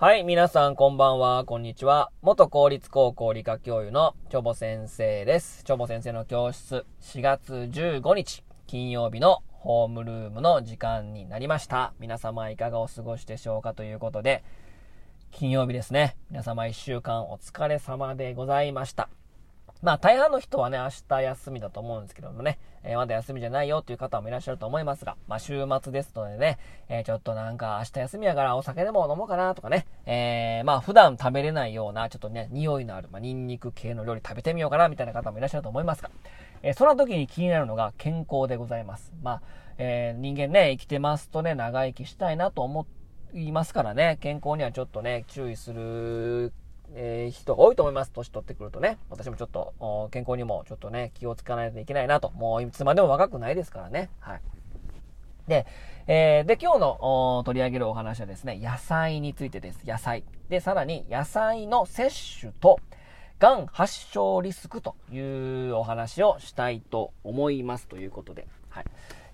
はい、皆さんこんばんは、こんにちは。元公立高校理科教諭のチョボ先生です。チョボ先生の教室、4月15日、金曜日のホームルームの時間になりました。皆様いかがお過ごしでしょうかということで、金曜日ですね。皆様一週間お疲れ様でございました。まあ大半の人はね、明日休みだと思うんですけどもね、えー、まだ休みじゃないよっていう方もいらっしゃると思いますが、まあ週末ですのでね、えー、ちょっとなんか明日休みやからお酒でも飲もうかなとかね、えー、まあ普段食べれないような、ちょっとね、匂いのある、まあニンニク系の料理食べてみようかなみたいな方もいらっしゃると思いますが、えー、その時に気になるのが健康でございます。まあ、え、人間ね、生きてますとね、長生きしたいなと思いますからね、健康にはちょっとね、注意するえー、人が多いと思います。年取ってくるとね。私もちょっと、健康にもちょっとね、気をつかないといけないなと。もういつまでも若くないですからね。はい。で、えー、で、今日の取り上げるお話はですね、野菜についてです。野菜。で、さらに野菜の摂取と、がん発症リスクというお話をしたいと思いますということで。はい。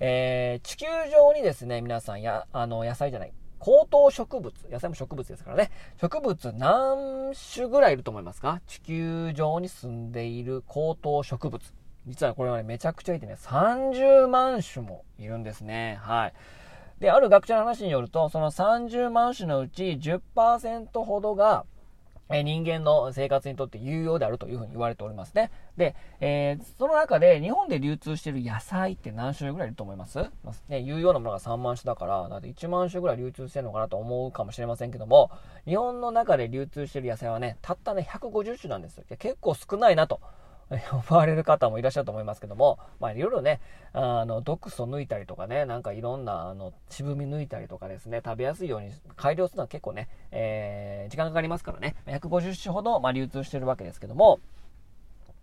えー、地球上にですね、皆さんや、あの、野菜じゃない、高等植物、野菜も植物ですからね、植物何種ぐらいいると思いますか？地球上に住んでいる高等植物。実はこれはね、めちゃくちゃいてね、30万種もいるんですね。はい。で、ある学者の話によると、その30万種のうち10%ほどが、え人間の生活にとって有用であるというふうに言われておりますね。で、えー、その中で日本で流通している野菜って何種類ぐらいいると思います？ね、有用なものが3万種だから、だって1万種ぐらい流通してるのかなと思うかもしれませんけども、日本の中で流通している野菜はね、たったね、150種なんですよ。結構少ないなと。思われる方もいらっしゃると思いますけども、まあ、いろいろね、あの、毒素抜いたりとかね、なんかいろんな、あの、渋み抜いたりとかですね、食べやすいように改良するのは結構ね、えー、時間かかりますからね、150種ほど、まあ、流通してるわけですけども、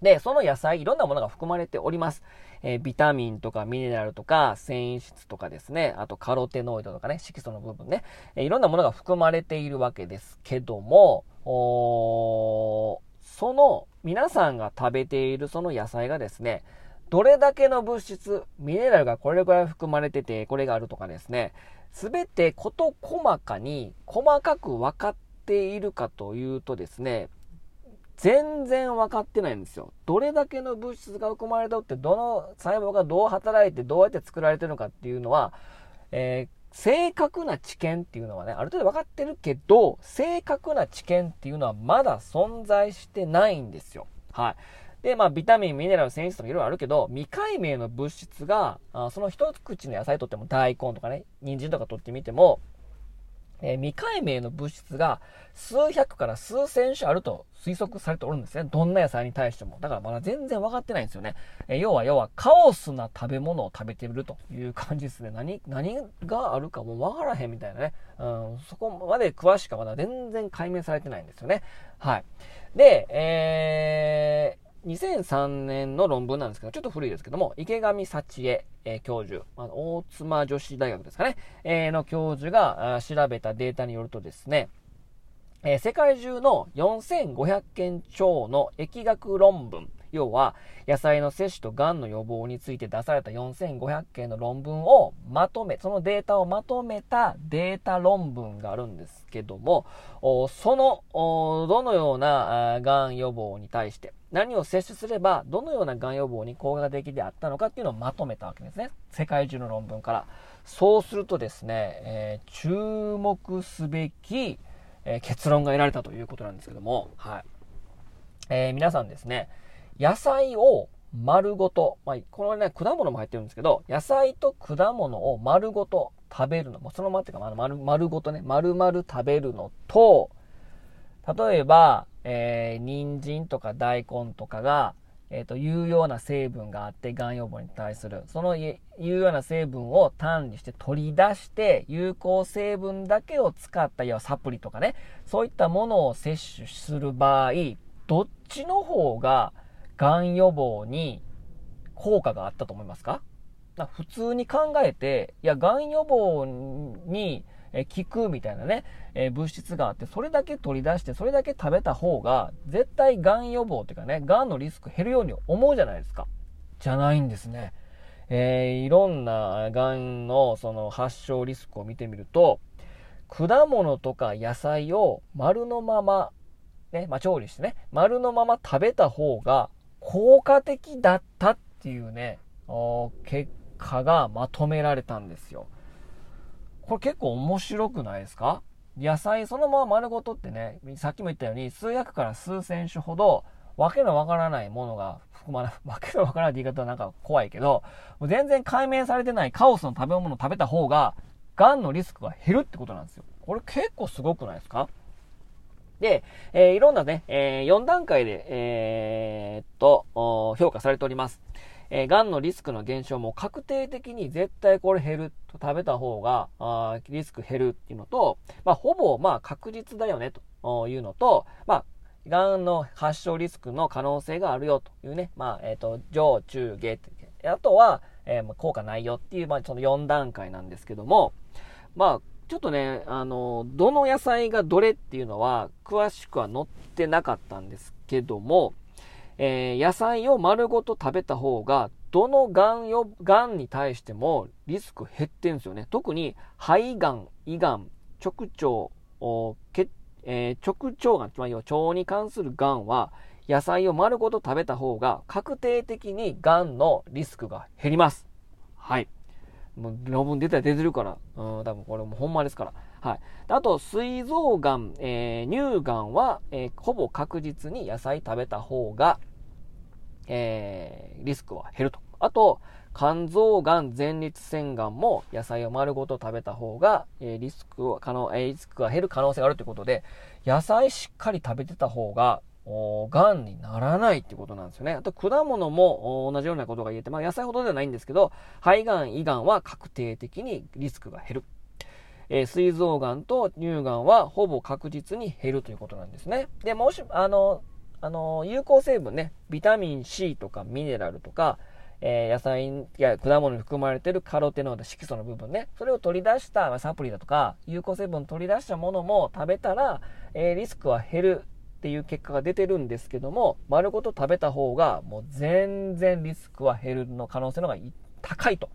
で、その野菜、いろんなものが含まれております。えー、ビタミンとかミネラルとか繊維質とかですね、あとカロテノイドとかね、色素の部分ね、えー、いろんなものが含まれているわけですけども、おーその皆さんが食べているその野菜がですね、どれだけの物質、ミネラルがこれぐらい含まれてて、これがあるとかですね、すべて事細かに細かく分かっているかというとですね、全然分かってないんですよ。どれだけの物質が含まれておって、どの細胞がどう働いてどうやって作られてるのかっていうのは、えー正確な知見っていうのはね、ある程度分かってるけど、正確な知見っていうのはまだ存在してないんですよ。はい。で、まあ、ビタミン、ミネラル、繊維質とかいろいろあるけど、未解明の物質が、あその一口の野菜とっても大根とかね、人参とかとってみても、えー、未解明の物質が数百から数千種あると推測されておるんですね。どんな野菜に対しても。だからまだ全然分かってないんですよね。えー、要は、要は、カオスな食べ物を食べてるという感じですね。何、何があるかもう分からへんみたいなね。うん、そこまで詳しくはまだ全然解明されてないんですよね。はい。で、えー、2003年の論文なんですけど、ちょっと古いですけども、池上幸恵、えー、教授、まあ、大妻女子大学ですかね、えー、の教授が調べたデータによるとですね、えー、世界中の4500件超の疫学論文、要は野菜の摂取と癌の予防について出された4500件の論文をまとめ、そのデータをまとめたデータ論文があるんですけども、その、どのような癌予防に対して、何を摂取すれば、どのような癌予防に効果的であったのかっていうのをまとめたわけですね。世界中の論文から。そうするとですね、えー、注目すべき、えー、結論が得られたということなんですけども、はい。えー、皆さんですね、野菜を丸ごと、まあ、このね、果物も入ってるんですけど、野菜と果物を丸ごと食べるの、もそのままっていうか、丸、丸ごとね、丸々食べるのと、例えば、えー、人参とか大根とかが、えっ、ー、と、有用な成分があって、がん予防に対する、その有用な成分を単にして取り出して、有効成分だけを使った、要はサプリとかね、そういったものを摂取する場合、どっちの方が、がん予防に効果があったと思いますか？普通に考えて、いや、がん予防にえ効くみたいなね、え物質があって、それだけ取り出して、それだけ食べた方が、絶対がん予防っていうかね、がんのリスク減るように思うじゃないですか。じゃないんですね。えー、いろんながんのその発症リスクを見てみると、果物とか野菜を丸のまま、ね、まあ、調理してね、丸のまま食べた方が効果的だったっていうね、結果がまとめられたんですよ。これ結構面白くないですか？野菜そのまま丸ごとってね、さっきも言ったように数百から数千種ほどわけのわからないものが含まない、わけのわからないって言い方はなんか怖いけど、もう全然解明されてないカオスの食べ物を食べた方が、癌のリスクが減るってことなんですよ。これ結構すごくないですか？で、えー、いろんなね、えー、4段階で、えー、っと、評価されております。えー、癌のリスクの減少も確定的に絶対これ減ると食べた方が、あリスク減るっていうのと、まあ、ほぼ、まあ、確実だよね、というのと、まあ、がんの発症リスクの可能性があるよというね、まあ、えっ、ー、と、上、中、下あとは、えー、効果ないよっていう、まあ、その4段階なんですけども、まあ、ちょっとね、あの、どの野菜がどれっていうのは、詳しくは載ってなかったんですけども、えー、野菜を丸ごと食べた方が、どのがんよ、がんに対してもリスク減ってんですよね。特に肺がん、胃がん、直腸、血えー、直腸がん、つまり腸に関するがんは、野菜を丸ごと食べた方が確定的にがんのリスクが減ります。はい。もう論文出たら出てるから、うん、多分これもほんまですから。はい。あと、膵臓がん、えー、乳がんは、えー、ほぼ確実に野菜食べた方が、えー、リスクは減ると。あと、肝臓がん、前立腺がんも野菜を丸ごと食べた方が、えー、リスクは、可能、えー、リスクが減る可能性があるということで、野菜しっかり食べてた方が、がんにならないってことなんですよね。あと、果物も同じようなことが言えて、まあ、野菜ほどではないんですけど、肺がん、胃がんは確定的にリスクが減る。えー、膵臓がんと乳がんはほぼ確実に減るということなんですね。で、もし、あの、あの、有効成分ね、ビタミン C とかミネラルとか、え、野菜や果物に含まれてるカロテノード、色素の部分ね、それを取り出した、サプリだとか、有効成分取り出したものも食べたら、え、リスクは減るっていう結果が出てるんですけども、丸ごと食べた方が、もう全然リスクは減るの可能性の方が高いと。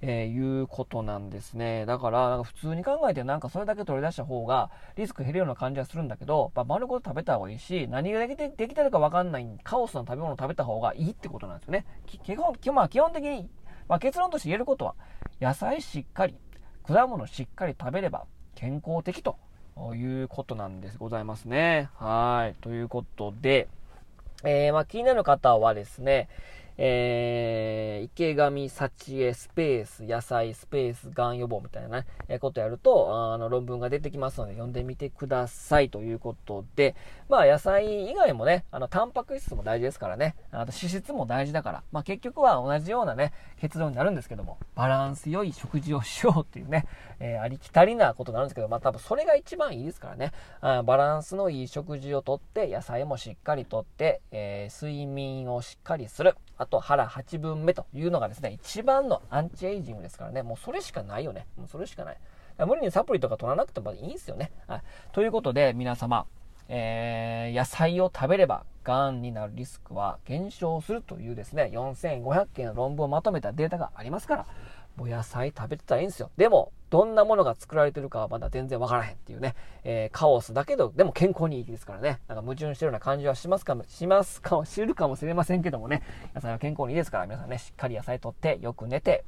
えー、いうことなんですね。だから、なんか普通に考えてなんかそれだけ取り出した方がリスク減るような感じはするんだけど、まあ、丸ごと食べた方がいいし、何ができてできてるかわかんないカオスな食べ物を食べた方がいいってことなんですよね。基本、まあ、基本的に、まあ、結論として言えることは、野菜しっかり、果物しっかり食べれば健康的ということなんです、ございますね。はい。ということで、えー、まあ、気になる方はですね、えー、池上幸恵スペース野菜スペースがん予防みたいなね、え、ことやると、あの論文が出てきますので読んでみてくださいということで、まあ野菜以外もね、あのタンパク質も大事ですからね、あと脂質も大事だから、まあ結局は同じようなね、結論になるんですけども、バランス良い食事をしようっていうね、えー、ありきたりなことになるんですけど、まあ多分それが一番いいですからね、あバランスのいい食事をとって、野菜もしっかりとって、えー、睡眠をしっかりする。あと腹8分目というのがですね、一番のアンチエイジングですからね、もうそれしかないよね。もうそれしかない。無理にサプリとか取らなくてもいいんですよね。はい。ということで、皆様、えー、野菜を食べれば、癌になるリスクは減少するというですね、4500件の論文をまとめたデータがありますから、もう野菜食べてたらいいんですよ。でも、どんなものが作られてるかはまだ全然わからへんっていうね、えー、カオスだけど、でも健康にいいですからね、なんか矛盾してるような感じはしますかも、しますかも、知るかもしれませんけどもね、野菜は健康にいいですから、皆さんね、しっかり野菜とって、よく寝て、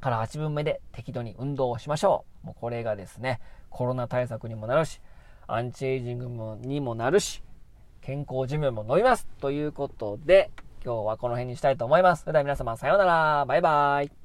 から8分目で適度に運動をしましょう。もうこれがですね、コロナ対策にもなるし、アンチエイジングもにもなるし、健康寿命も伸びます。ということで、今日はこの辺にしたいと思います。それでは皆様さようなら。バイバイ。